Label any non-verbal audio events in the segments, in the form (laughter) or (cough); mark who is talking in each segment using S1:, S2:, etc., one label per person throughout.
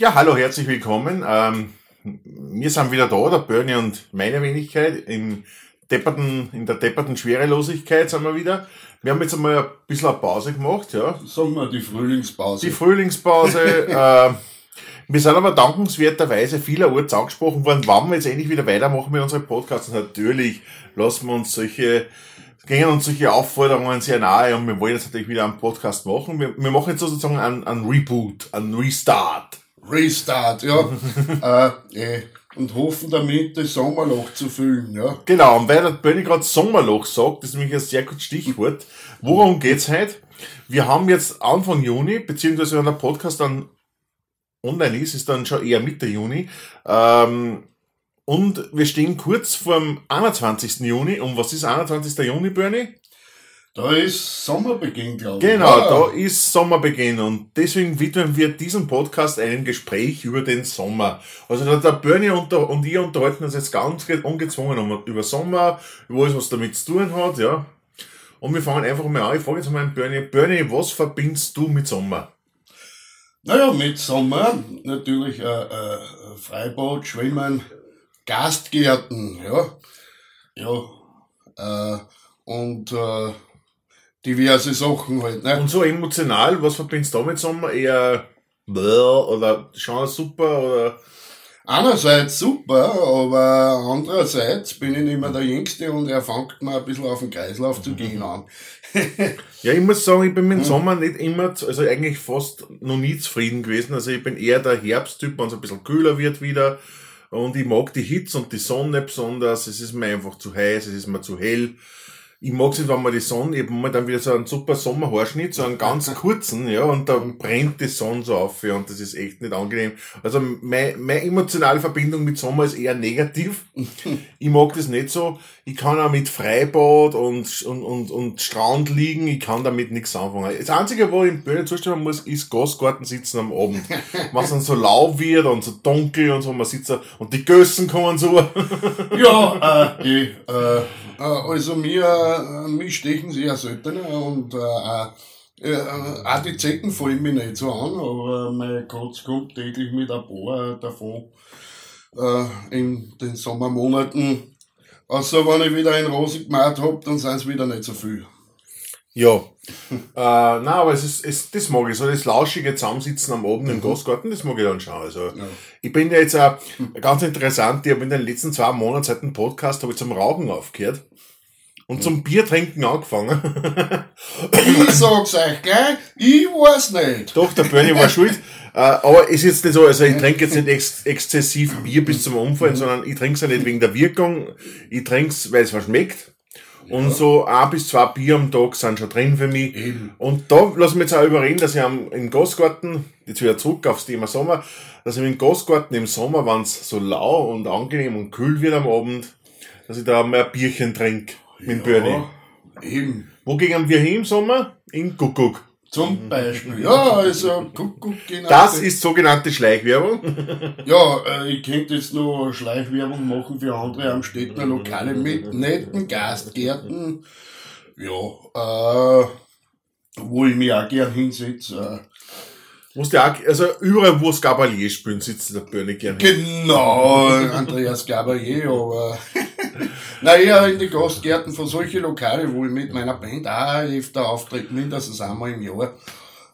S1: Ja, hallo, herzlich willkommen. Ähm, wir sind wieder da, der Bernie und meine Wenigkeit. Im depperten, in der depperten Schwerelosigkeit sind wir wieder. Wir haben jetzt einmal ein bisschen eine Pause gemacht, ja.
S2: Sagen wir die Frühlingspause.
S1: Die Frühlingspause. (laughs) äh, wir sind aber dankenswerterweise vielerorts angesprochen worden, wann wir jetzt endlich wieder weitermachen mit unseren Podcasts. Natürlich lassen wir uns solche, gehen uns solche Aufforderungen sehr nahe und wir wollen jetzt natürlich wieder einen Podcast machen. Wir, wir machen jetzt sozusagen einen, einen Reboot, einen Restart.
S2: Restart, ja. (laughs) äh, eh. Und hoffen damit, das Sommerloch zu füllen, ja.
S1: Genau, und weil der Bernie gerade Sommerloch sagt, das ist nämlich ein sehr gutes Stichwort. Worum geht's heute? Wir haben jetzt Anfang Juni, beziehungsweise wenn der Podcast dann online ist, ist dann schon eher Mitte Juni. Ähm, und wir stehen kurz vorm 21. Juni. Und was ist 21. Juni, Bernie?
S2: Da ist Sommerbeginn, glaube ich.
S1: Genau, da ist Sommerbeginn und deswegen widmen wir diesem Podcast einem Gespräch über den Sommer. Also der Bernie und, der, und ich unterhalten uns jetzt ganz ungezwungen über Sommer, über alles, was damit zu tun hat, ja. Und wir fangen einfach mal an. Ich frage jetzt mal Bernie, Bernie, was verbindest du mit Sommer?
S2: Naja, mit Sommer natürlich äh, äh, Freibad, Schwimmen, Gastgärten, ja. Ja. Äh, und äh, diverse Sachen halt. Ne?
S1: Und so emotional, was verbindest du mit Sommer? Eher oder schon super oder?
S2: Einerseits super, aber andererseits bin ich nicht mehr der Jüngste und er fängt mir ein bisschen auf den Kreislauf zu gehen an. (laughs)
S1: ja, ich muss sagen, ich bin mit dem Sommer nicht immer, also eigentlich fast noch nie zufrieden gewesen. Also ich bin eher der Herbsttyp, wenn es ein bisschen kühler wird wieder. Und ich mag die Hitze und die Sonne besonders. Es ist mir einfach zu heiß, es ist mir zu hell ich mag es nicht, wenn man die Sonne, ich habe dann wieder so einen super Sommerhaarschnitt, so einen ganz (laughs) kurzen, ja, und da brennt die Sonne so auf, ja, und das ist echt nicht angenehm. Also meine, meine emotionale Verbindung mit Sommer ist eher negativ. (laughs) ich mag das nicht so. Ich kann auch mit Freibad und, und, und, und Strand liegen, ich kann damit nichts anfangen. Das Einzige, wo ich im Böden zustimmen muss, ist Gasgarten sitzen am Abend. (laughs) Was dann so lau wird und so dunkel und so, man sitzt da, und die Gössen kommen so.
S2: ja, äh, die, äh, äh, also mir, äh, mich stechen sie ja seltener und äh, äh, auch die Zecken fallen mir nicht so an, aber mein Katz kommt täglich mit ein paar davon äh, in den Sommermonaten. Außer wenn ich wieder ein Rose gemacht hab, dann sind es wieder nicht so viel.
S1: Ja. (laughs) äh, nein, aber es ist, es, das mag ich, so das lauschige Zusammensitzen am Abend im mhm. Gastgarten, das mag ich dann schon. Also, ja. ich bin ja jetzt auch (laughs) ganz interessant, ich habe in den letzten zwei Monaten seit dem Podcast habe ich zum Rauchen aufgehört und zum Biertrinken angefangen.
S2: ich sag's euch, gell? Ich weiß nicht.
S1: Doch, der Bernie war schuld. Äh, aber es ist jetzt nicht so, also ich trinke jetzt nicht ex exzessiv Bier bis zum Umfallen, sondern ich trinke es ja nicht wegen der Wirkung. Ich trinke es, weil es was schmeckt. Und so ein bis zwei Bier am Tag sind schon drin für mich. Eben. Und da lassen wir jetzt auch überreden, dass ich am, im Gasgarten, jetzt wieder zurück aufs Thema Sommer, dass ich im Gasgarten im Sommer, wenn es so lau und angenehm und kühl wird am Abend, dass ich da mal ein Bierchen trinke mit ja, Bernie. Eben. Wo gehen wir hin im Sommer? In Kuckuck.
S2: Zum Beispiel. Ja, also Kuckuck
S1: genau. Das ist sogenannte Schleichwerbung.
S2: ja, äh, ich könnte jetzt noch Schleichwerbung machen für andere am Städter Lokale mit netten Gastgärten. Ja, äh, wo ich mich auch gern hinsetze.
S1: Musst ja auch, also überall, wo es Gabalier spielen, sitzt der Bernie gerne.
S2: Genau, Andreas Gabalier, aber (laughs) naja, in die Gastgärten von solchen Lokale, wo ich mit meiner Band auch öfter auftritt, mindestens einmal im Jahr.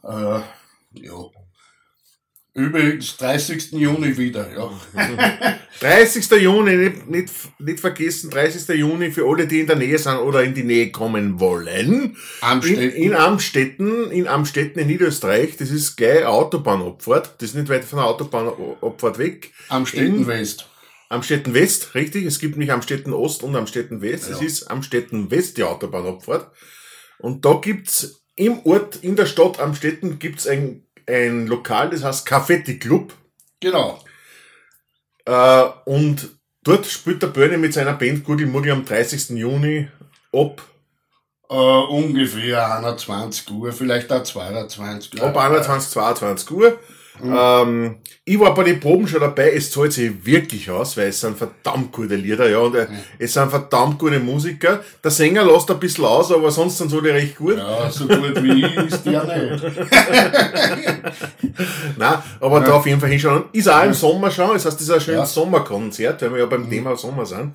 S2: Äh, ja. Übrigens, 30. Juni wieder, ja. (laughs)
S1: 30. Juni, nicht, nicht, nicht vergessen, 30. Juni für alle, die in der Nähe sind oder in die Nähe kommen wollen. Amstetten. In, in Amstetten, in Amstetten in Niederösterreich, das ist gleich Autobahnabfahrt, das ist nicht weit von der Autobahnabfahrt weg.
S2: Amstetten in, West.
S1: Amstetten West, richtig, es gibt nicht Amstetten Ost und Amstetten West, ja. es ist Amstetten West die Autobahnabfahrt. Und da gibt's im Ort, in der Stadt Amstetten gibt's ein ein Lokal, das heißt Cafetti Club.
S2: Genau.
S1: Äh, und dort spielt der Bernie mit seiner Band Gurgelmurgel am 30. Juni ab.
S2: Äh, ungefähr 21 Uhr, vielleicht auch 22
S1: Uhr. Ab 21, 22 Uhr. Ähm, ich war bei den Proben schon dabei, es zahlt sich wirklich aus, weil es sind verdammt gute Lieder, ja, und äh, es sind verdammt gute Musiker. Der Sänger lässt ein bisschen aus, aber sonst sind sie alle recht gut.
S2: Ja, so gut wie ich ist der nicht. (laughs)
S1: Nein, aber da auf jeden Fall hinschauen. Ist auch im Sommer schon, das heißt, das ist ein schönes
S2: Ja.
S1: Sommerkonzert, weil wir ja beim Thema Sommer sind.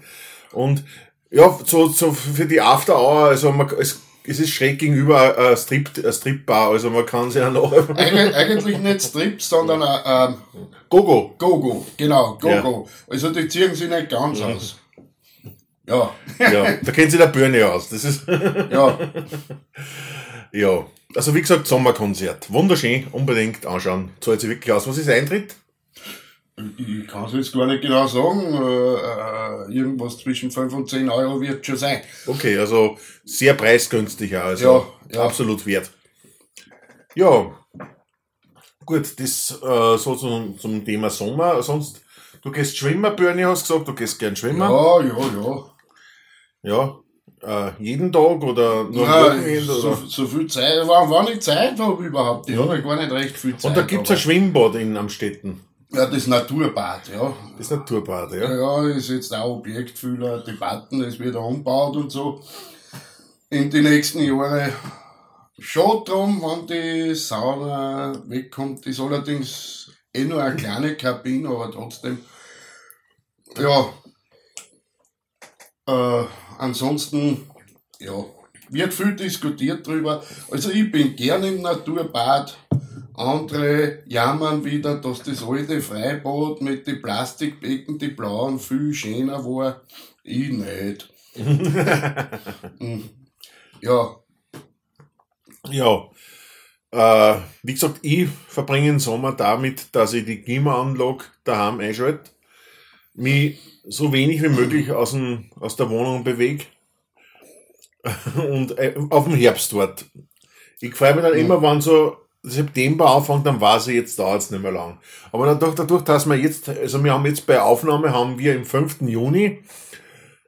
S1: Und ja, so, so für die After Hour, also man, es, es ist schräg gegenüber ein Strip, ein Stripbar, also man kann sich ja noch (laughs)
S2: Eig eigentlich nicht Strips, sondern ein ähm,
S1: Gogo.
S2: Go-Go. Genau, Go-Go. Also die ziehen sich nicht ganz aus. Ja,
S1: Ja, da kennt sich der Birne aus. Das ist, (laughs)
S2: ja.
S1: ja. Also wie gesagt, Sommerkonzert. Wunderschön, unbedingt anschauen. Zahlt sich wirklich aus. Was ist Eintritt?
S2: Ich kann es jetzt gar nicht genau sagen. Äh, äh, irgendwas zwischen 5 und 10 Euro wird schon sein.
S1: Okay, also sehr preisgünstig also
S2: Ja, ja.
S1: absolut wert. Ja, gut, das äh, so zum, zum Thema Sommer. Sonst, du gehst schwimmen, Bernie, hast gesagt, du gehst gern schwimmen.
S2: Ja, ja, ja.
S1: Ja, äh, jeden Tag oder nur am
S2: Ja,
S1: Wochenende?
S2: so, so viel Zeit, wann, wann ich Zeit habe überhaupt. Ich habe ja gar nicht recht viel Zeit.
S1: Und da gibt's ein
S2: aber-
S1: Schwimmbad in Amstetten.
S2: Ja, das Naturbad, ja.
S1: Das Naturbad, ja.
S2: Ja, ist jetzt auch Objekt vieler Debatten, es wird umgebaut und so. In die nächsten Jahre schon drum, wenn die Sauna wegkommt. Ist allerdings eh nur eine kleine Kabine, aber trotzdem. Ja. Äh, ansonsten, ja, wird viel diskutiert drüber. Also ich bin gern im Naturbad. Andere jammern wieder, dass das alte Freibad mit den Plastikbecken, die blauen, viel schöner war. Ich nicht. (laughs) Hm. ja,
S1: Ja. Äh, wie gesagt, ich verbringe den Sommer damit, dass ich die Klimaanlage daheim einschalte, mich so wenig wie möglich aus, dem, aus der Wohnung bewege (laughs) und äh, auf dem Herbst dort. Ich freue mich dann immer, wenn so September anfängt, dann weiß ich, jetzt dauert es nicht mehr lang. Aber dadurch, dadurch, dass wir jetzt, also wir haben jetzt bei Aufnahme, haben wir im 5. Juni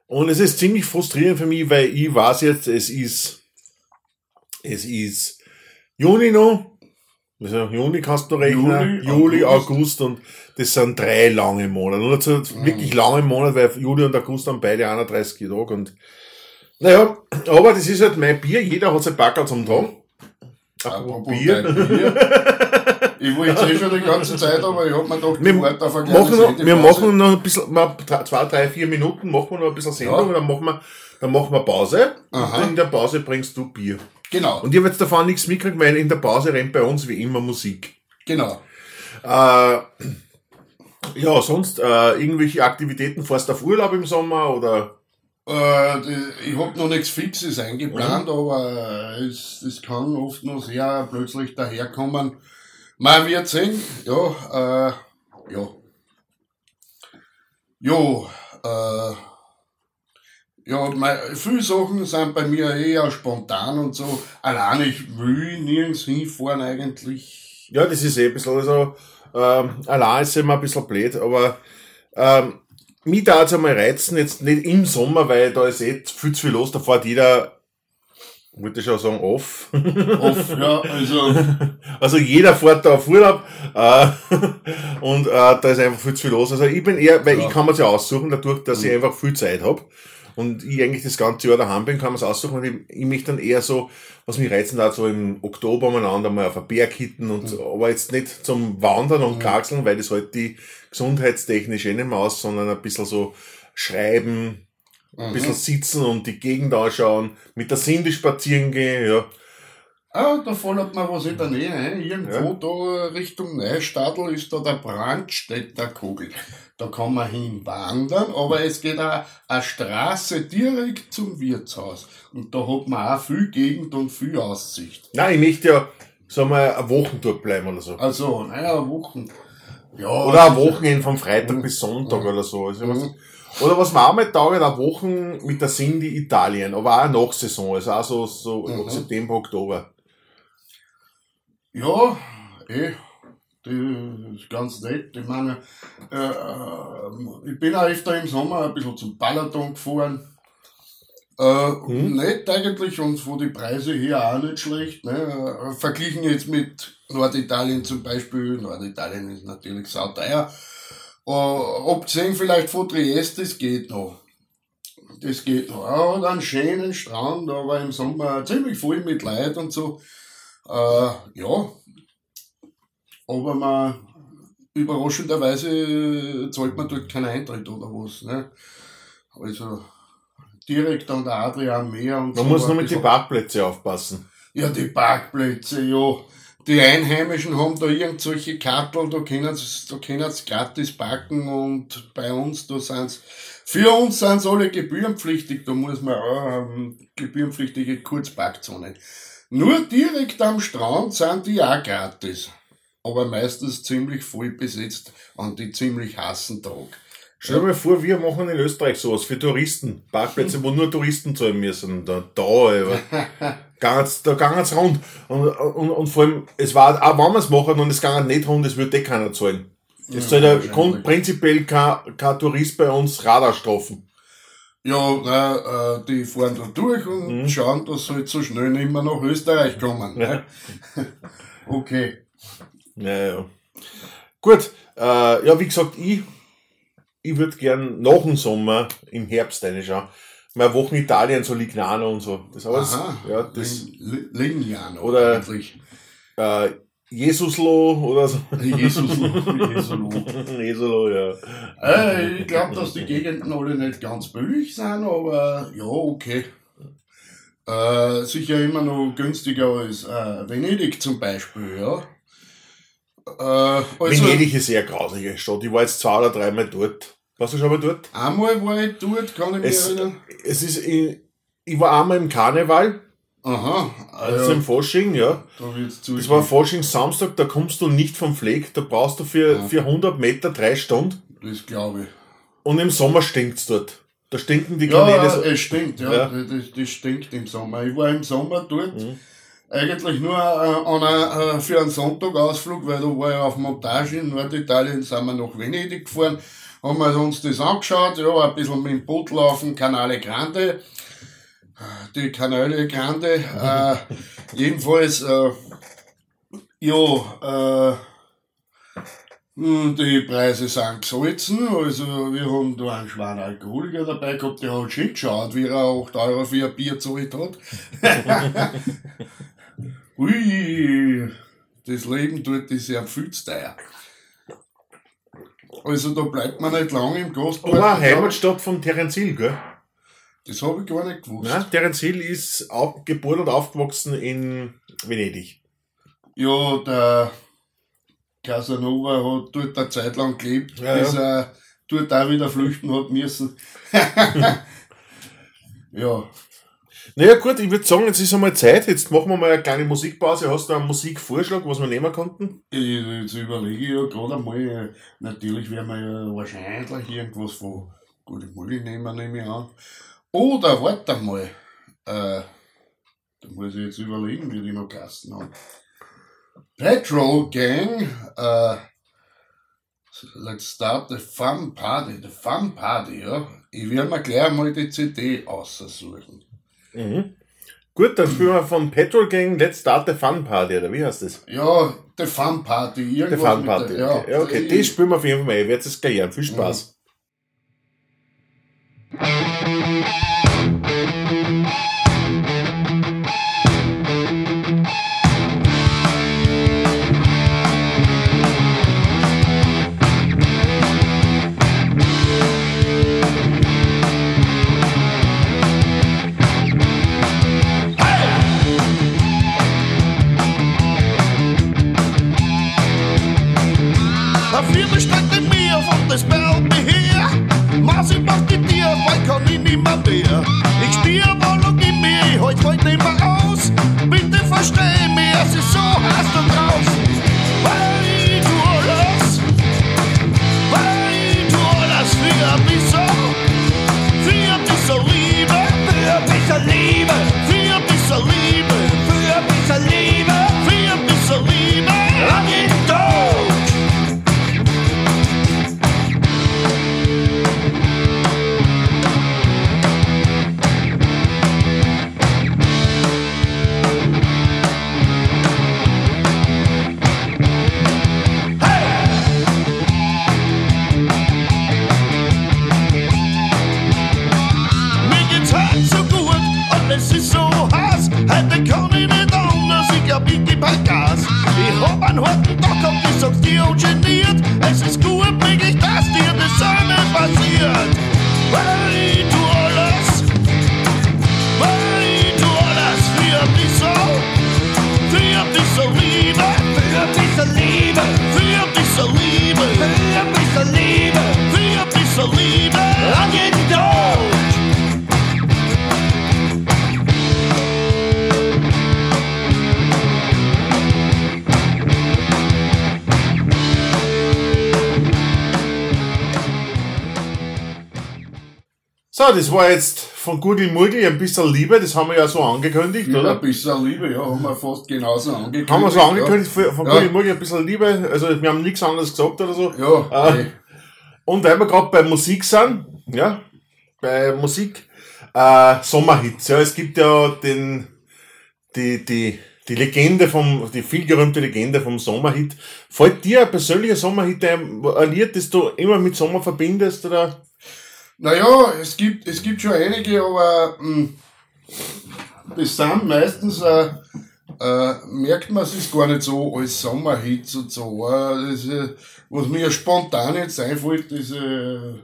S1: und es ist ziemlich frustrierend für mich, weil ich weiß jetzt, es ist, es ist Juni noch, also Juni kannst du rechnen,
S2: Juli,
S1: Juli,
S2: August.
S1: August und das sind drei lange Monate. Und dazu wirklich lange Monate, weil Juli und August haben beide 31 Tage und naja, aber das ist halt mein Bier, jeder hat sein Backel zum Tag. Apropos Bier.
S2: Bier. Ich wollte eh schon die ganze Zeit, aber ich hab mir gedacht,
S1: Wir
S2: warte auf eine
S1: machen, noch, wir machen noch ein bisschen, mal zwei, drei, vier Minuten, machen wir noch ein bisschen Sendung
S2: Ja.
S1: und dann machen wir, dann machen wir Pause.
S2: Aha.
S1: Und in der Pause bringst du Bier.
S2: Genau,
S1: Und ich habe jetzt davon nichts mitgekriegt, weil in der Pause rennt bei uns wie immer Musik.
S2: genau.
S1: Äh, ja, sonst äh, irgendwelche Aktivitäten, fährst du auf Urlaub im Sommer oder?
S2: Äh, die- ich hab noch nichts Fixes eingeplant, aber äh, es, es kann oft noch sehr plötzlich daherkommen. Man wird sehen, ja, äh, ja. Jo, äh, ja, mei, viele Sachen sind bei mir eher spontan und so. Allein ich will nirgends hinfahren eigentlich.
S1: Ja, das ist eh ein bisschen, also, ähm, allein ist immer ein bisschen blöd, aber ähm, mich da jetzt einmal reizen, jetzt nicht im Sommer, weil da ist eh viel zu viel los, da fährt jeder, wollte ich schon sagen, off. (laughs)
S2: Oft, ja, also, (laughs)
S1: Also jeder fährt da auf Urlaub äh, und äh, da ist einfach viel zu viel los. Also ich bin eher, weil
S2: Ja.
S1: ich kann mir ja aussuchen, dadurch, dass ich einfach viel Zeit habe und ich eigentlich das ganze Jahr daheim bin, kann man es aussuchen und ich, ich möchte dann eher so, was mich reizen hat, so im Oktober umeinander mal auf ein Berg hitten und so, aber jetzt nicht zum Wandern und Kraxeln, weil das halt die gesundheitstechnisch eh nicht mehr aus, sondern ein bisschen so schreiben, ein bisschen sitzen und die Gegend anschauen, mit der Cindy spazieren gehen, ja.
S2: Ah, da fällt mir was in der Nähe ein. Irgendwo da Richtung Neustadl ist da der Brandstätter Kugel. Da kann man hinwandern, aber es geht auch eine Straße direkt zum Wirtshaus. Und da hat man auch viel Gegend und viel Aussicht.
S1: Nein, ich möchte ja, sagen wir, eine Woche dort bleiben oder so.
S2: Also, naja, Wochen. Ja,
S1: Oder ein Wochenende von Freitag bis Sonntag oder so. Also was, oder was wir auch mal taugen, eine Woche mit der Cindy Italien, aber auch nach Saison, also auch so, so
S2: Mhm.
S1: September, Oktober.
S2: Ja, eh, das ist ganz nett. Ich meine, äh, äh, ich bin auch öfter im Sommer ein bisschen zum Balaton gefahren. Äh,
S1: Mhm.
S2: Nett eigentlich und von den Preisen her auch nicht schlecht. Ne? Äh, verglichen jetzt mit Norditalien zum Beispiel, Norditalien ist natürlich sauteuer. Uh, abgesehen vielleicht von Trieste, das geht noch. Das geht noch. Hat einen schönen Strand, aber im Sommer ziemlich voll mit Leid und so. Uh, ja. Aber man, überraschenderweise zahlt man dort keinen Eintritt oder was. Ne? Also direkt an der Adrian Meer und
S1: Man
S2: so
S1: muss nur mit den Parkplätzen aufpassen.
S2: Ja, die Parkplätze, ja. Die Einheimischen haben da irgendwelche Kartel, da können sie, da können sie gratis parken und bei uns, da sind's, für uns sind's alle gebührenpflichtig, da muss man auch ähm, gebührenpflichtige Kurzparkzonen. Nur direkt am Strand sind die auch gratis. Aber meistens ziemlich voll besetzt an die ziemlich heißen Tag.
S1: Stell dir mal vor, wir machen in Österreich sowas für Touristen. Parkplätze, wo nur Touristen zahlen müssen. Da, da, aber (laughs) ganz, da gangen's rund. Und, und, und vor allem, es war, auch wenn wir es machen und es gangen nicht rund, es würde eh keiner zahlen. Es
S2: Ja,
S1: ja kon- prinzipiell kein, kein Tourist bei uns Radarstrafen.
S2: Ja, na, äh, die fahren da durch und
S1: Mhm.
S2: schauen, dass sie halt so schnell nicht mehr nach Österreich kommen. Ne? (laughs) okay.
S1: Ja, ja. Gut, äh, ja, wie gesagt, ich, ich würde gern nach dem Sommer im Herbst reinschauen. Meine Wochen Italien, so Lignano und so. Das alles,
S2: Aha.
S1: ja, das,
S2: Lignano
S1: Oder-
S2: eigentlich.
S1: äh, Jesuslo oder so.
S2: Jesus, Jesolo.
S1: Jesolo, (laughs) ja.
S2: äh, ich glaube, dass die Gegenden alle nicht ganz billig sind, aber ja, okay. Äh, sicher immer noch günstiger als äh, Venedig zum Beispiel, ja. Äh, also,
S1: Venedig ist eher eine grausige Stadt. Ich war jetzt zwei oder dreimal dort. Warst du schon mal dort?
S2: Einmal war ich dort, kann ich mich
S1: Es,
S2: erinnern.
S1: es ist, ich, ich war einmal im Karneval,
S2: Aha,
S1: also
S2: also,
S1: im Fasching, ja.
S2: da.
S1: Das war Fasching Samstag, da kommst du nicht vom Fleck, da brauchst du für,
S2: Ja.
S1: für 100 Meter drei Stunden.
S2: Das glaube ich.
S1: Und im Sommer stinkt's dort. Da stinken die Kanäle
S2: Ja,
S1: so.
S2: es stinkt, ja.
S1: Ja.
S2: Das, das stinkt im Sommer. Ich war im Sommer dort
S1: Mhm.
S2: Eigentlich nur äh, äh, für einen Sonntagausflug, weil da war ich auf Montage in Norditalien, sind wir nach Venedig gefahren, haben wir uns das angeschaut, ja, ein bisschen mit dem Boot laufen, Canale Grande, die Canale Grande, äh, jedenfalls, äh, ja, äh, hm, Die Preise sind gesalzen, also wir haben da einen schweren Alkoholiker dabei gehabt, der hat schön geschaut, wie er 8 Euro für ein Bier gezahlt hat. (laughs) (laughs) Ui, das Leben dort ist ja viel zu teuer. Also da bleibt man nicht lange im Gastpark.
S1: Aber Heimatstadt von Terence Hill, gell?
S2: Das habe ich gar nicht gewusst.
S1: Nein, Terence Hill ist auch geboren und aufgewachsen in Venedig.
S2: Ja, der Casanova hat dort eine Zeit lang gelebt,
S1: Ja,
S2: bis er dort auch wieder flüchten hat müssen. (laughs) ja,
S1: Naja gut, ich würde sagen, jetzt ist einmal Zeit. Jetzt machen wir mal eine kleine Musikpause. Hast du einen Musikvorschlag, was wir nehmen konnten?
S2: jetzt überlege ich ja gerade einmal, natürlich werden wir ja wahrscheinlich irgendwas von Gute Mulli nehmen, nehme ich an. Oder warte mal, äh, da muss ich jetzt überlegen, wie die noch Kasten haben. Petrol Gang, äh, let's start the fun party, the fun party, ja. Ich werde mir gleich mal die CD aussuchen.
S1: Mhm. Gut, dann spielen wir von Petrol Gang Let's Start the Fun Party, oder wie heißt das?
S2: Ja, the fun party,
S1: The
S2: irgendwas
S1: Fun
S2: mit
S1: Party.
S2: der-
S1: okay, ja, okay. das spielen wir auf jeden Fall mal. Ich werde es gleich hören. Viel Spaß.
S3: Der mir das Bell her. Mach die dir, weil kann ich nicht mehr mehr. Ich wohl und in mir, heut heut nicht mehr aus. Bitte versteh mich, es ist so heiß da draußen. Weil du alles, weil du alles für mich so, für mich so Liebe, für mich so Liebe,
S1: das war jetzt von Gurgel Murgel ein bisschen Liebe, das haben wir ja so angekündigt,
S2: Ja,
S1: oder?
S2: ein bisschen Liebe, ja, haben wir fast genauso angekündigt.
S1: Haben wir so angekündigt, für- von
S2: Ja.
S1: Gurgel Murgel ein bisschen Liebe, also wir haben nichts anderes gesagt oder so.
S2: Ja, eh.
S1: Und weil wir gerade bei Musik sind, ja, bei Musik, äh, Sommerhits, ja, es gibt ja den, die, die, die Legende vom, die vielgerühmte Legende vom Sommerhit. Fällt dir ein persönlicher Sommerhit ein, ein Lied, das du immer mit Sommer verbindest, oder?
S2: Naja, es gibt, es gibt schon einige, aber mh, das sind meistens, äh, äh, merkt man es gar nicht so als Sommerhits und so. Äh, das, äh, was mir spontan jetzt einfällt, das, äh,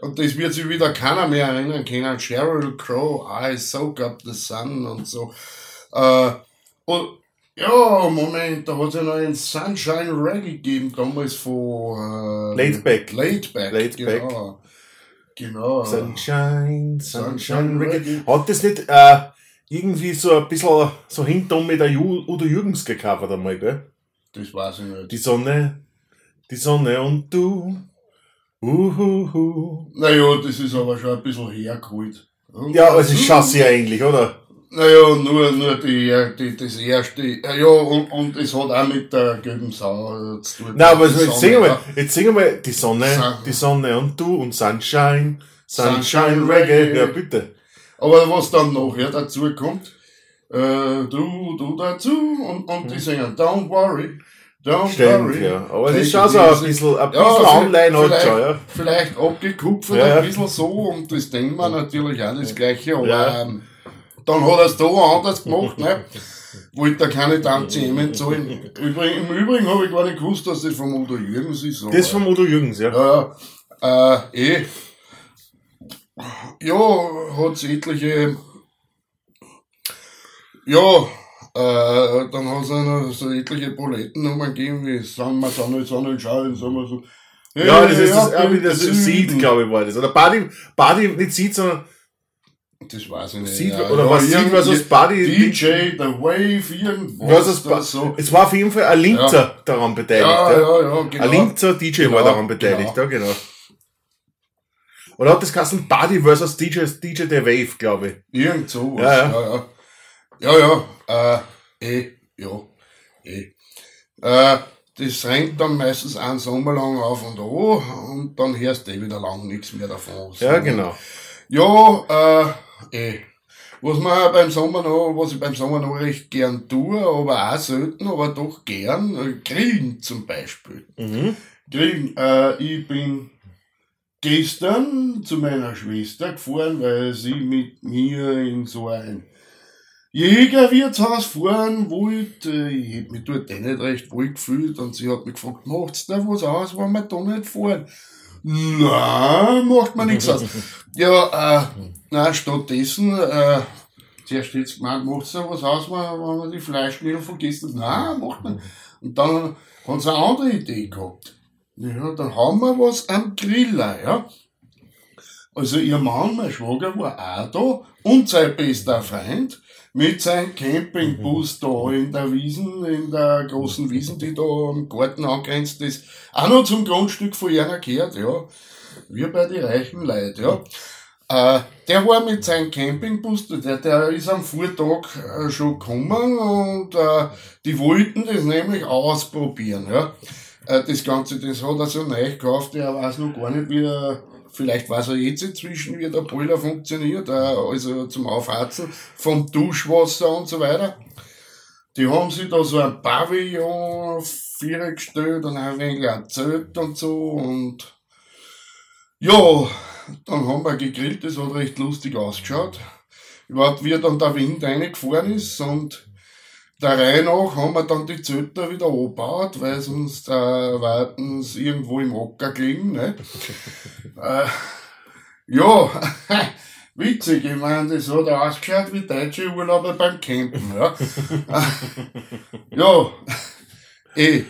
S2: und das wird sich wieder keiner mehr erinnern können, Sheryl Crow, I Soak Up the Sun und so. Äh, und ja, Moment, da hat es ja noch einen Sunshine Reggae gegeben, damals von äh,
S1: Laidback.
S2: Laidback,
S1: Laidback.
S2: genau. Genau.
S1: Sunshine,
S2: Sunshine
S1: Reggae. Hat das nicht äh, irgendwie so ein bisschen so hinten mit der Ju Udo Jürgens gecovert einmal, gell?
S2: Das weiß ich nicht.
S1: Die Sonne, die Sonne und du. Uhuhu.
S2: Naja, das ist aber schon ein bisschen hergeholt. Und-
S1: Ja, es ist schon sehr ähnlich, oder?
S2: Naja, nur, nur die, die, das erste. Ja, ja, und, und es hat auch mit der gelben Sau zu tun.
S1: Nein, aber jetzt
S2: Sonne,
S1: singen wir,
S2: ja.
S1: jetzt singen wir die Sonne,
S2: Sun-
S1: die Sonne und du und Sunshine, Sunshine,
S2: Sunshine
S1: Reggae.
S2: Reggae.
S1: Ja, bitte.
S2: Aber was dann nachher dazu kommt, äh, du, du dazu, und, und die singen Don't worry, don't.
S1: Stimmt,
S2: worry.
S1: ja. Aber es ist schon so ein bisschen, ein
S2: Ja,
S1: bisschen online halt schon, ja.
S2: vielleicht abgekupfert,
S1: Ja, ja.
S2: ein bisschen so, und das denkt man natürlich auch das Gleiche, aber
S1: Ja.
S2: ähm, dann hat er es da anders gemacht, ne? Wollte er keine Tantiemen zahlen. Übrigens, Im Übrigen habe ich gar nicht gewusst, dass das vom Udo Jürgens ist.
S1: Das vom Udo Jürgens, ja.
S2: ja, ja. Äh, eh. Ja, hat's etliche. Ja, äh, dann hat's auch noch so etliche Bulettennummern gegeben, wie Summer, Sonne, Sonnenschein, sagen wir so.
S1: Ja, das ist das,
S2: Hey,
S1: irgendwie das
S2: Süden.
S1: Seed, glaube ich, war das. Oder Body, Body, nicht Seed, sondern
S2: Das weiß ich nicht.
S1: Seed,
S2: ja.
S1: oder
S2: ja,
S1: was Seed versus Body.
S2: DJ, The Wave, irgendwas.
S1: versus
S2: da
S1: Ba-
S2: so.
S1: Es war auf jeden Fall ein Linzer daran beteiligt.
S2: Ja,
S1: ja.
S2: ja, ja, genau.
S1: Ein Linzer DJ war
S2: Genau,
S1: daran beteiligt, ja, genau. Oder hat das geheißen Buddy versus DJ, DJ The Wave, glaube ich.
S2: Irgend sowas.
S1: Ja,
S2: Ja,
S1: ja.
S2: ja. Ja, ja. Äh, eh, ja. Eh. Äh, das rennt dann meistens einen Sommer lang auf und an und dann hörst du eh wieder lang nichts mehr davon.
S1: Ja, genau.
S2: Ja, äh, eh. Was man beim Sommer noch, was ich beim Sommer noch recht gern tue, aber auch selten, aber doch gern, äh, grillen zum Beispiel.
S1: Mhm.
S2: Grillen, äh, ich bin gestern zu meiner Schwester gefahren, weil sie mit mir in so ein Jägerwirtshaus fahren wollte. Ich hätte mich dort eh nicht recht wohl gefühlt und sie hat mich gefragt, macht's da was aus, wenn wir da nicht fahren? Na, macht mir nichts aus. (laughs) Ja, äh, na, stattdessen, äh, zuerst jetzt gemeint, macht's da was aus, wenn, man die Fleischknödel vergessen? Na, macht man. Und dann hat sie eine andere Idee gehabt. Ja, dann haben wir was am Griller, ja. Also ihr Mann, mein Schwager, war auch da und sein bester Freund mit seinem Campingbus da in der Wiesen, in der großen Wiesen, die da am Garten angrenzt ist, auch noch zum Grundstück von einer gehört, ja. Wir bei den reichen Leuten, ja. Äh, der war mit seinem Campingbus, der, der ist am Vortag äh, schon gekommen und äh, die wollten das nämlich ausprobieren, ja. Äh, das Ganze, das hat er so neu gekauft, der weiß noch gar nicht, wie er, vielleicht weiß er jetzt inzwischen, wie der Boiler funktioniert, äh, also zum Aufheizen vom Duschwasser und so weiter. Die haben sich da so ein Pavillon viergestellt und ein wenig ein Zelt und so und ja, dann haben wir gegrillt, das hat recht lustig ausgeschaut. Überhaupt, wie dann der Wind reingefahren ist und der Reihe nach haben wir dann die Zelte wieder angebaut, weil sonst äh, warten sie irgendwo im Hocker gelegen. Ne? (laughs) äh, ja, (laughs) witzig, ich meine, das hat ausgeschaut wie deutsche Urlauber beim Campen. Ja, (laughs) ja. eh.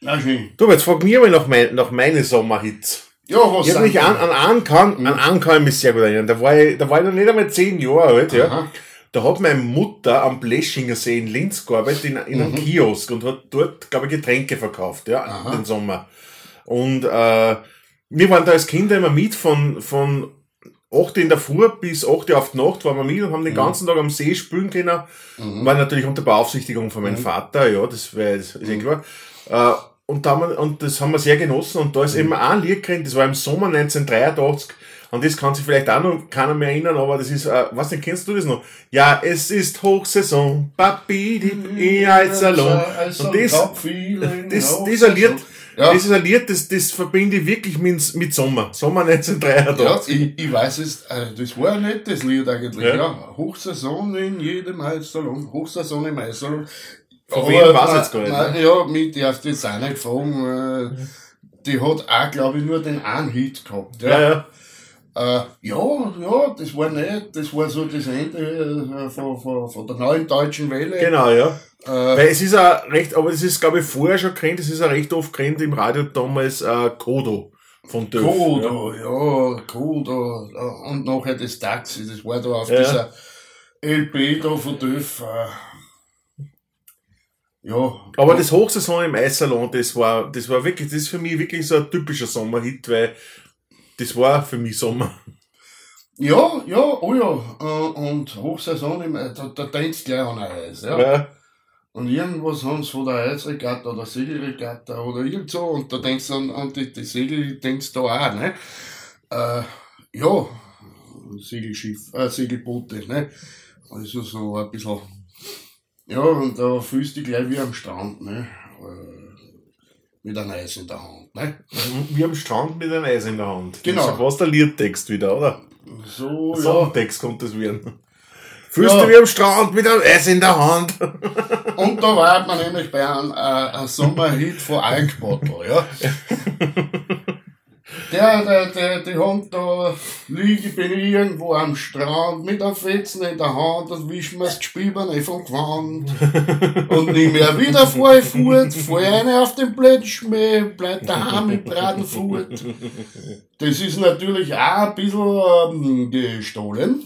S2: Na schön.
S1: Du, jetzt frag mich mal nach, mein, nach meine Sommerhits.
S2: Ja, was
S1: Ich hab mich
S2: sind
S1: an, an einen kann, an einen kann ich mich sehr gut erinnern. Da war ich, da war ich noch nicht einmal zehn Jahre alt, ja.
S2: Aha.
S1: Da hat meine Mutter am Bleschinger See in Linz gearbeitet, in, in einem Kiosk und hat dort, glaube ich, Getränke verkauft, ja,
S2: Aha.
S1: den Sommer. Und, äh, wir waren da als Kinder immer mit von, von 8 in der Früh bis 8 Uhr auf die Nacht waren wir mit und haben
S2: Mhm.
S1: den ganzen Tag am See spülen können. War natürlich unter Beaufsichtigung von
S2: Mhm.
S1: meinem Vater, ja, das, das ist eh klar. Äh, und, da haben wir, und das haben wir sehr genossen. Und da ist eben ein Lied drin, das war im Sommer 1983. Und das kann sich vielleicht auch noch keiner mehr erinnern, aber das ist, äh, was denn, kennst du das noch? Ja, es ist Hochsaison, Papi, die im Eissalon. Und das, das, dieser Lied,
S2: Ja.
S1: das ist ein Lied, das, das verbinde ich wirklich mit, mit Sommer. Sommer
S2: Ja,
S1: 1983.
S2: ich, ich weiß es, äh, das war ein nettes Lied eigentlich,
S1: Ja.
S2: ja. Hochsaison in jedem Eissalon, Hochsaison im Eissalon.
S1: Von wem weiß ich jetzt gar nicht,
S2: ja, darfst du jetzt auch nicht fragen, äh, die hat auch, glaube ich, nur den einen Hit gehabt.
S1: ja, ja.
S2: Äh, ja, ja, das war nett, das war so das Ende äh, von, von, von der neuen deutschen Welle.
S1: Genau, ja.
S2: Äh,
S1: Weil es ist auch recht, aber das ist, glaube ich, vorher schon gekannt, das ist auch recht oft gekannt im Radio damals, äh, Kodo von Döf.
S2: Kodo, ja, Kodo, äh, und nachher das Taxi, das war da auf
S1: Ja.
S2: dieser LP da von Döf. Äh, ja.
S1: Aber das Hochsaison im Eissalon, das war, das war wirklich, das ist für mich wirklich so ein typischer Sommerhit, weil das war für mich Sommer.
S2: Ja, ja, oh ja, äh, und Hochsaison, im, da, da denkst du gleich an Eis, ja.
S1: Ja.
S2: Und irgendwas haben sie von der Eisregatta oder Segelregatta oder irgend so, und da denkst du an, an die, die Segel, denkst du da auch, ne? Äh, ja, Segelschiff, äh, Segelboote, ne? Also so ein bisschen, ja, und da fühlst du dich gleich wie am Strand, ne? Äh, mit einem Eis in der Hand, ne?
S1: Wie am Strand mit einem Eis in der Hand.
S2: Genau.
S1: Das ist fast ein Liedtext wieder, oder?
S2: So, ja.
S1: Songtext kommt das werden. Fühlst
S2: Ja.
S1: du wie am Strand mit einem Eis in der Hand? (laughs)
S2: Und da war man nämlich bei einem, äh, einem Sommerhit von Alkbottle, ja. (laughs) Der, der, der, die haben da liege, bin ich irgendwo am Strand mit einem Fetzen in der Hand und wisch mir's Gespiebene vom Gewand. Und nie mehr wieder fahr ich fort, fahr eine auf den blöden Schmäh, bleib daheim mit Braten fort. Das ist natürlich auch ein bisschen ähm, gestohlen.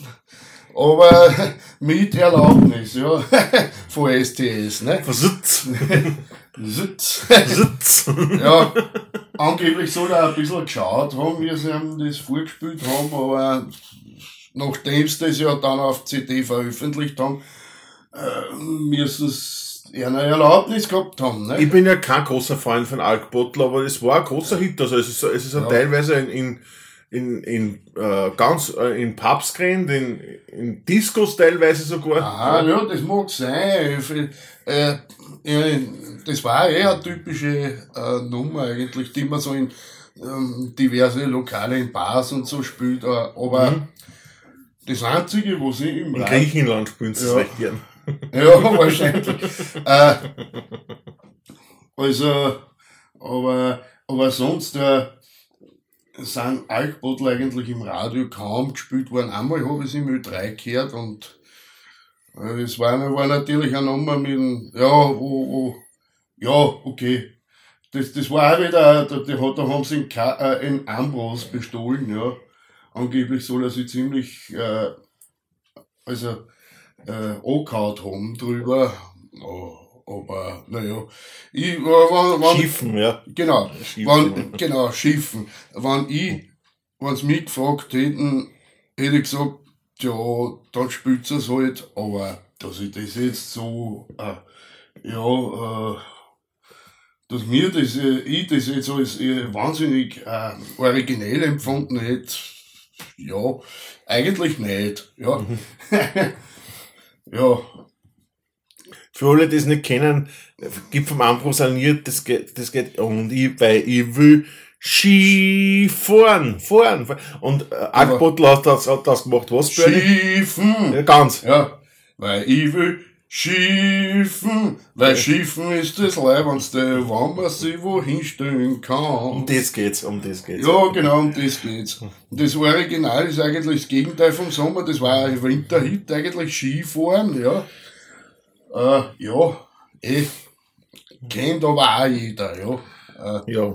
S2: Aber mit Erlaubnis, ja, (laughs) von STS, ne?
S1: Versitz.
S2: Sitz. (laughs)
S1: Versitz.
S2: Ja, angeblich soll er ein bisschen geschaut haben, wie sie ihm das vorgespielt haben, aber nachdem sie das ja dann auf CD veröffentlicht haben, äh, müssen sie eine Erlaubnis gehabt haben, ne?
S1: Ich bin ja kein großer Freund von Alkbottle, aber es war ein großer Hit. Also es ist, es ist ja. Teilweise in, in, in, in äh, ganz äh, in Pubs gerannt, in, in Discos teilweise sogar.
S2: Aha, ja, das mag sein. Äh, ja, das war eher eine typische äh, Nummer eigentlich, die man so in ähm, diverse Lokale in Bars und so spielt. Äh, aber das Einzige, was ich im
S1: In Griechenland spielen sie es
S2: Ja.
S1: recht gern. (laughs)
S2: Ja, wahrscheinlich. (laughs) äh, also, aber, aber sonst äh, sind Alkbottle eigentlich im Radio kaum gespielt worden. Einmal habe ich es im Ö3 gehört und äh, es war, war natürlich eine Nummer mit dem, ja, wo, wo, ja, okay. Das, das war auch wieder, da, da, hat- da haben sie einen, Ka äh, einen Ambros bestohlen, ja. Angeblich soll er sich ziemlich, äh, also, äh, angehauen haben drüber. Oh, aber, naja, ich, äh, wenn, wenn,
S1: Schiffen, ja.
S2: genau,
S1: Schiffen.
S2: wenn, genau, Schiffen. Wenn ich, wenn sie mich gefragt hätten, hätte ich gesagt, ja, dann spielt es halt, aber dass ich das jetzt so, äh, ja, äh, dass mir das, äh, ich das jetzt als äh, wahnsinnig äh, originell empfunden hätte, ja, eigentlich nicht, ja. (laughs) ja,
S1: Für alle, die es nicht kennen, gibt vom Ambros ein Lied, das geht, das geht, und ich, weil ich will Ski fahren, fahren. Und äh, Alkbottle hat das, hat das gemacht, was, Bernie?
S2: Schiffen!
S1: Ja, ganz.
S2: Ja, weil ich will schiffen, weil schiffen ist das Leibendste, wenn man sich wohin stellen kann.
S1: Um das geht's, um das geht's.
S2: Ja, genau, um das geht's. Und das Original ist eigentlich das Gegenteil vom Sommer, das war ein Winterhit, eigentlich Skifahren, ja. Äh, ja, eh, kennt aber auch jeder, ja. Äh,
S1: Ja.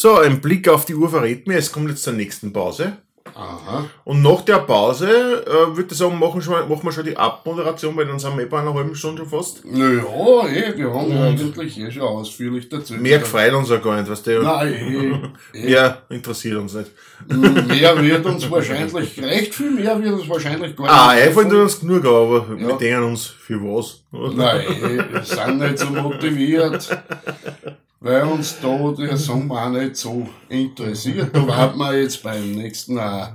S1: So, ein Blick auf die Uhr verrät mir, es kommt jetzt zur nächsten Pause.
S2: aha.
S1: Und nach der Pause, äh, würde ich sagen, machen, schon, machen wir schon die Abmoderation, weil dann sind wir eh bei einer halben Stunde schon fast.
S2: Naja, eh, wir haben ja eigentlich eh schon ausführlich dazu.
S1: Mehr gefreut uns auch gar nicht, was der
S2: Nein, eh, (laughs) eh.
S1: mehr interessiert uns nicht.
S2: Mehr wird uns wahrscheinlich, recht viel mehr wird uns wahrscheinlich gar
S1: Ah,
S2: nicht.
S1: einfallen tut uns genug, aber wir
S2: Ja.
S1: denken uns für was.
S2: Nein, eh, wir sind nicht so motiviert, (laughs) weil uns da der Sommer auch nicht so interessiert. Da warten wir jetzt beim nächsten auch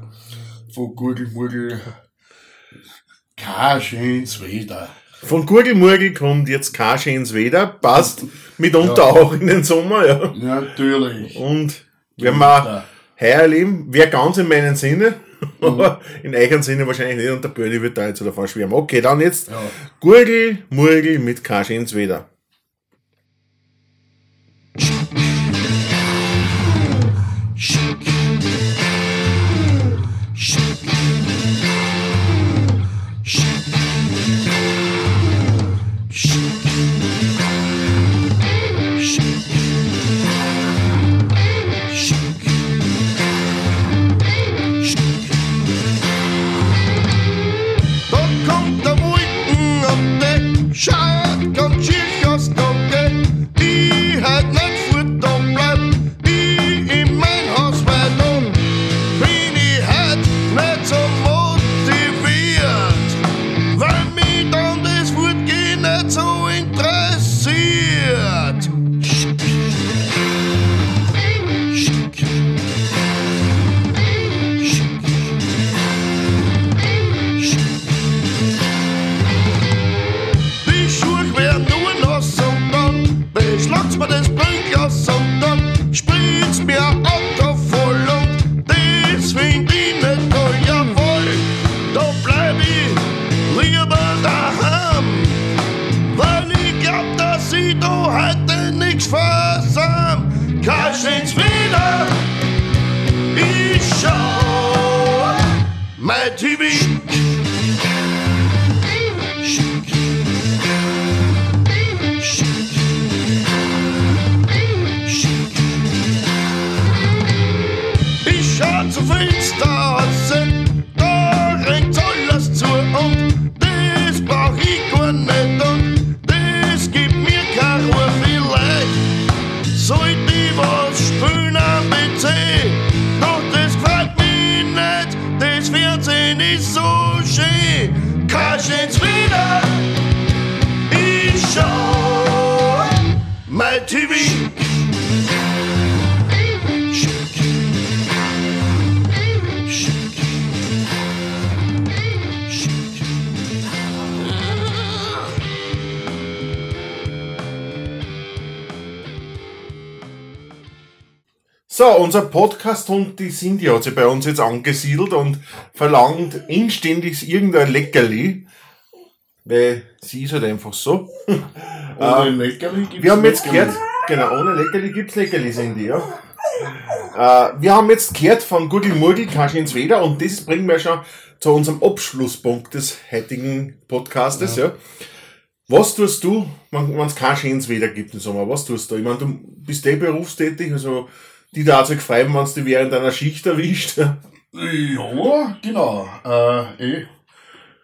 S2: von Gurgelmurgel kein schönes Wetter.
S1: Von Gurgelmurgel kommt jetzt kein schönes Wetter, passt mitunter auch in den Sommer, ja.
S2: Natürlich.
S1: Und werden wir heuer erleben, wäre ganz in meinem Sinne, aber in euren Sinne wahrscheinlich nicht und der Böni wird da jetzt davon schwärmen. Okay, dann jetzt
S2: Ja.
S1: Gurgel, Murgel mit kein schönes Wetter. Unser Podcast-Hund, die Cindy hat sich bei uns jetzt angesiedelt und verlangt inständig irgendein Leckerli. Weil sie ist halt einfach so.
S2: Ohne Leckerli gibt's
S1: Wir haben jetzt
S2: Leckerli.
S1: gehört, genau, ohne Leckerli gibt's Leckerli, Cindy, ja. Äh, wir haben jetzt gehört von Gurgel Murgel, Kasch ins Weder und das bringen wir schon zu unserem Abschlusspunkt des heutigen Podcastes, ja. Was tust du, wenn es kein schönes Wetter gibt im Sommer? Was tust du? Ich meine, du bist eh berufstätig, also die da sich freuen, wenn dich während einer Schicht erwischt.
S2: Ja, genau. Äh, eh.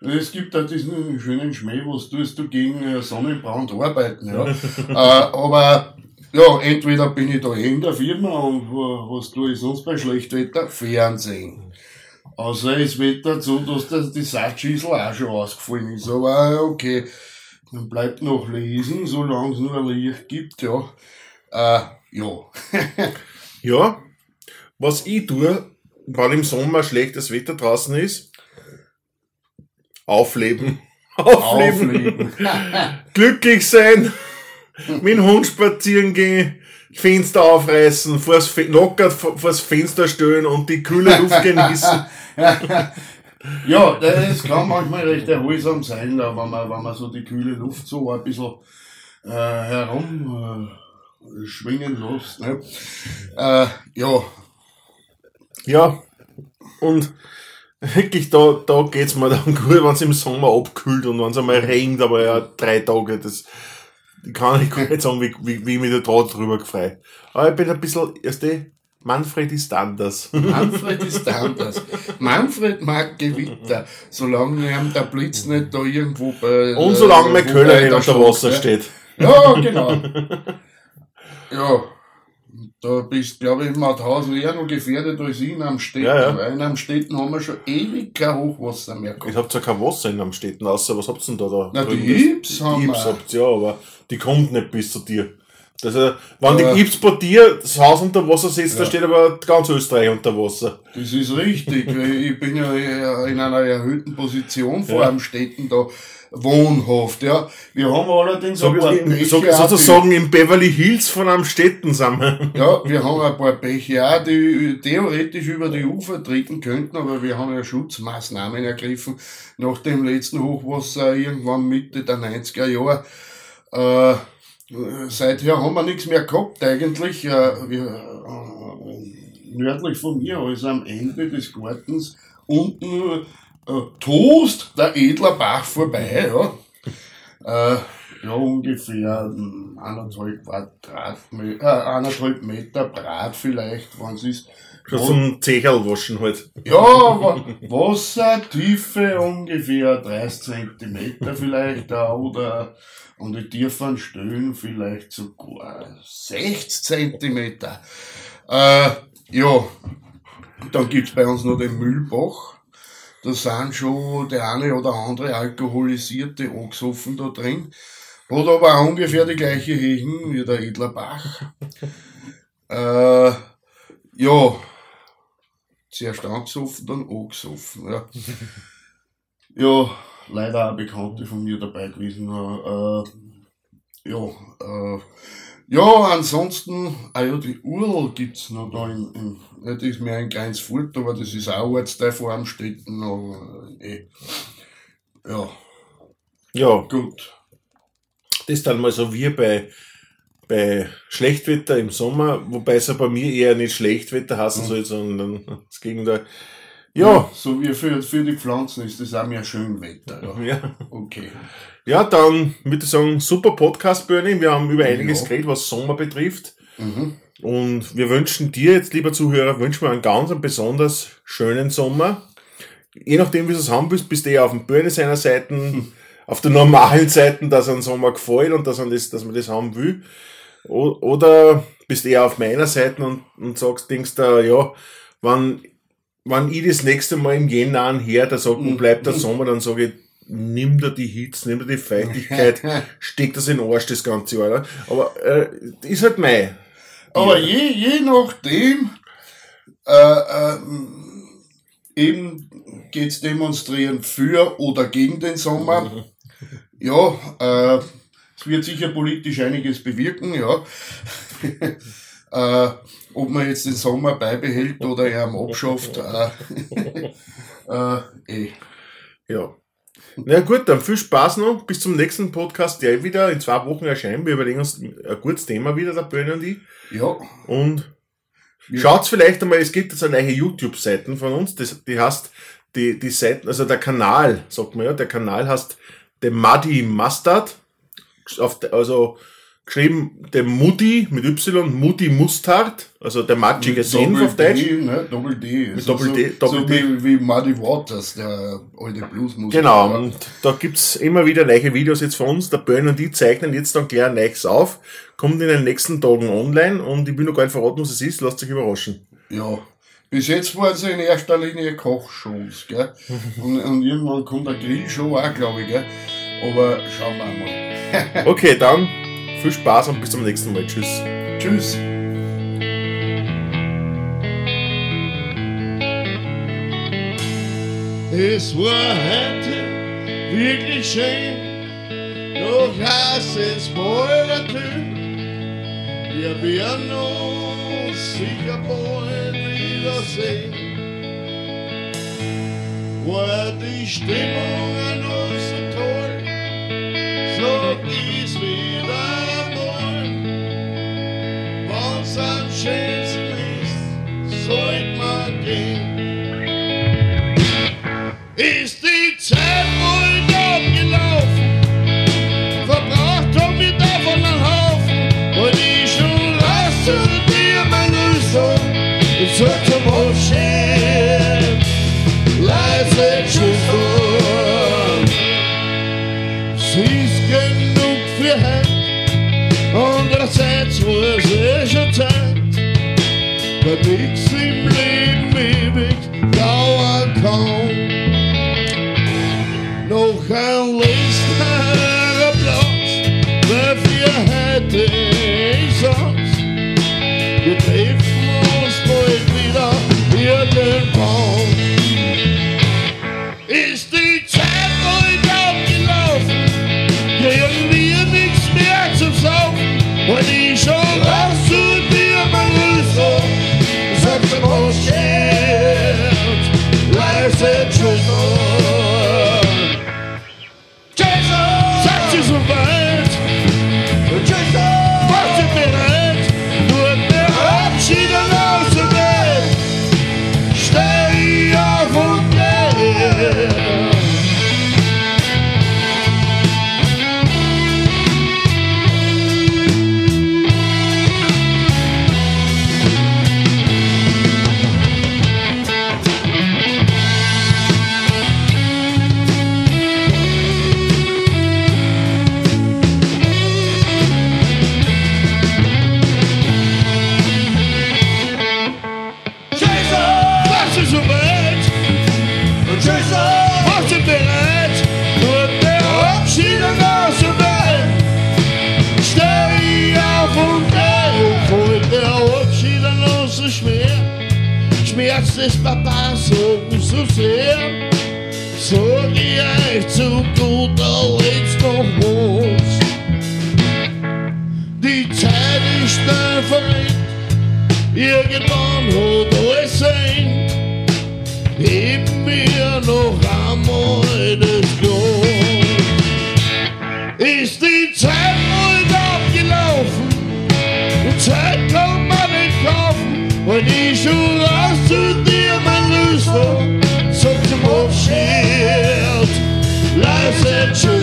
S2: Es gibt da diesen schönen Schmäh, was tust du gegen äh, Sonnenbrand arbeiten, ja. (laughs) äh, aber ja, entweder bin ich da eh in der Firma und äh, was tue ich sonst bei Schlechtwetter? Fernsehen. Außer es Wetter so, dass das die Satzschüssel auch schon ausgefallen ist. Aber äh, okay, dann bleibt noch lesen, solange es nur Licht gibt, ja. Äh, ja. (laughs)
S1: Ja, was ich tue, weil im Sommer schlechtes Wetter draußen ist, aufleben. (laughs) Aufleben.
S2: Aufleben. (laughs)
S1: Glücklich sein, mit dem Hund spazieren gehen, Fenster aufreißen, vors Fe locker vor- vors Fenster stellen und die kühle Luft (laughs) genießen.
S2: Ja, das kann manchmal recht erholsam sein, wenn man, wenn man so die kühle Luft so ein bisschen äh, herum äh, schwingen lässt. Ne? Äh, ja,
S1: Ja, und wirklich, da, da geht's mir dann (laughs) gut, wenn es im Sommer abkühlt und wenn es einmal regnet, aber ja, drei Tage, das kann ich gar nicht sagen, wie, wie, wie ich mich da drüber gefreut. Aber ich bin ein bisschen, erst eh, Manfred ist anders. (laughs)
S2: Manfred ist anders. Manfred mag Gewitter, solange ihm der Blitz nicht da irgendwo bei.
S1: Und solange mein
S2: bei
S1: nicht unter Wasser
S2: ja.
S1: steht.
S2: Ja, genau. Ja. Da bist, glaube ich, Mauthausen eher noch gefährdet als in am Städten.
S1: Ja, ja.
S2: Weil in am Städten haben wir schon ewig kein Hochwasser mehr gehabt.
S1: Ich habt ja kein Wasser in am Städten, außer was habt ihr denn da? da
S2: Na, die? Ips haben
S1: Die Ips
S2: wir.
S1: habt ihr, ja, aber die kommt nicht bis zu dir. Das, äh, wenn
S2: Ja.
S1: die Ips bei dir das Haus unter Wasser setzt, da
S2: Ja.
S1: steht aber ganz Österreich unter Wasser.
S2: Das ist richtig. ich bin ja in einer erhöhten Position vor
S1: Ja.
S2: am Städten da wohnhaft. Ja. Wir haben allerdings
S1: So,
S2: ein paar
S1: so,
S2: Bäche die-
S1: sozusagen im Beverly Hills von am Städten sind wir.
S2: Ja, wir haben ein paar Bäche auch, die theoretisch über die Ufer treten könnten, aber wir haben ja Schutzmaßnahmen ergriffen nach dem letzten Hochwasser irgendwann Mitte der 90er Jahre. Äh, seither haben wir nichts mehr gehabt eigentlich. Äh, wir, äh, nördlich von mir, also am Ende des Gartens, unten tost der Edler Bach vorbei. Ja. Äh, ja, ungefähr hm, eineinhalb Quadratmeter, äh, eineinhalb Meter Brat vielleicht, wenn es ist.
S1: Schon zum Zecherl waschen halt.
S2: Ja, Wa- Wassertiefe ungefähr 30 Zentimeter vielleicht äh, oder und die tiefen Stellen vielleicht sogar 60 Zentimeter. Äh, ja, dann gibt's bei uns noch den Mühlbach. Da sind schon der eine oder andere alkoholisierte angesoffen da drin. Hat aber auch ungefähr die gleiche Hegen wie der Edlerbach. (laughs) äh, ja, zuerst angesoffen, dann angesoffen. Ja, (laughs) ja leider auch Bekannte von mir dabei gewesen. Äh, ja, äh, ja, ansonsten, ah ja, die Url gibt's noch da in, in ja, das ist mehr ein kleines Furt, aber das ist auch Ortsteil vor Amstetten, aber eh. Ja,
S1: Ja,
S2: gut.
S1: das dann mal so wie bei, bei Schlechtwetter im Sommer, wobei es ja bei mir eher nicht Schlechtwetter heißen
S2: Mhm.
S1: soll, sondern das Gegenteil. Ja,
S2: So wie für, für die Pflanzen ist das auch mehr Schönwetter, ja.
S1: ja.
S2: Okay.
S1: Ja, dann würde ich sagen, super Podcast, Bernie. Wir haben über einiges
S2: Ja.
S1: geredet, was Sommer betrifft.
S2: Mhm.
S1: Und wir wünschen dir jetzt, lieber Zuhörer, wünschen wir einen ganz einen besonders schönen Sommer. Je nachdem, wie du es haben willst, bist du eher auf dem Bernie seiner Seiten, auf der normalen Seiten, dass den Sommer gefällt und dass, er das, dass man das haben will. O- Oder bist eher auf meiner Seite und, und sagst, denkst da, ja, wann, wann ich das nächste Mal im Jänner her, da sagt, wo bleibt der Sommer, dann sage ich, nimm dir die Hitze, nimm dir die Feuchtigkeit, (laughs) steck das in den Arsch das ganze Jahr. Ne? Aber äh, ist halt mein.
S2: Aber je, je nachdem, äh, ähm, eben geht's demonstrieren für oder gegen den Sommer. (laughs) Ja, äh, es wird sicher politisch einiges bewirken, ja. (laughs) äh, ob man jetzt den Sommer beibehält oder er am abschafft, äh, (laughs) äh, eh.
S1: Ja. Na gut, dann viel Spaß noch. Bis zum nächsten Podcast, der wieder in zwei Wochen erscheint. Wir überlegen uns ein gutes Thema wieder, der Böhne und ich.
S2: Ja,
S1: Und
S2: Ja.
S1: schaut vielleicht einmal, es gibt jetzt eine neue YouTube-Seiten von uns, das, die heißt, die, die Seiten, also der Kanal, sagt man ja, der Kanal heißt The Muddy Mustard. Auf also geschrieben der Mutti mit Y, Mutti Mustard, also der matschige Senf auf Deutsch.
S2: D, ne? Doppel D.
S1: Mit
S2: So-
S1: Doppel D, Doppel
S2: so
S1: D.
S2: Wie, wie Muddy Waters, der alte Bluesmusiker.
S1: Genau, und da gibt's immer wieder neue Videos jetzt von uns. Der Bön und die zeichnen jetzt dann gleich neues auf. Kommt in den nächsten Tagen online und ich will noch gar nicht verraten, was es ist. Lasst euch überraschen.
S2: Ja. Bis jetzt waren sie in erster Linie Kochshows, gell? (laughs) Und, und irgendwann kommt eine Grillshow auch, glaube ich, gell? Aber schauen wir mal. (laughs)
S1: Okay, dann viel Spaß und bis zum nächsten Mal. Tschüss.
S2: Tschüss.
S3: Es war heute wirklich schön, doch heißt es bald natürlich. Wir werden uns sicher bald wiedersehen. War die Stimmung an uns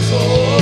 S2: soul.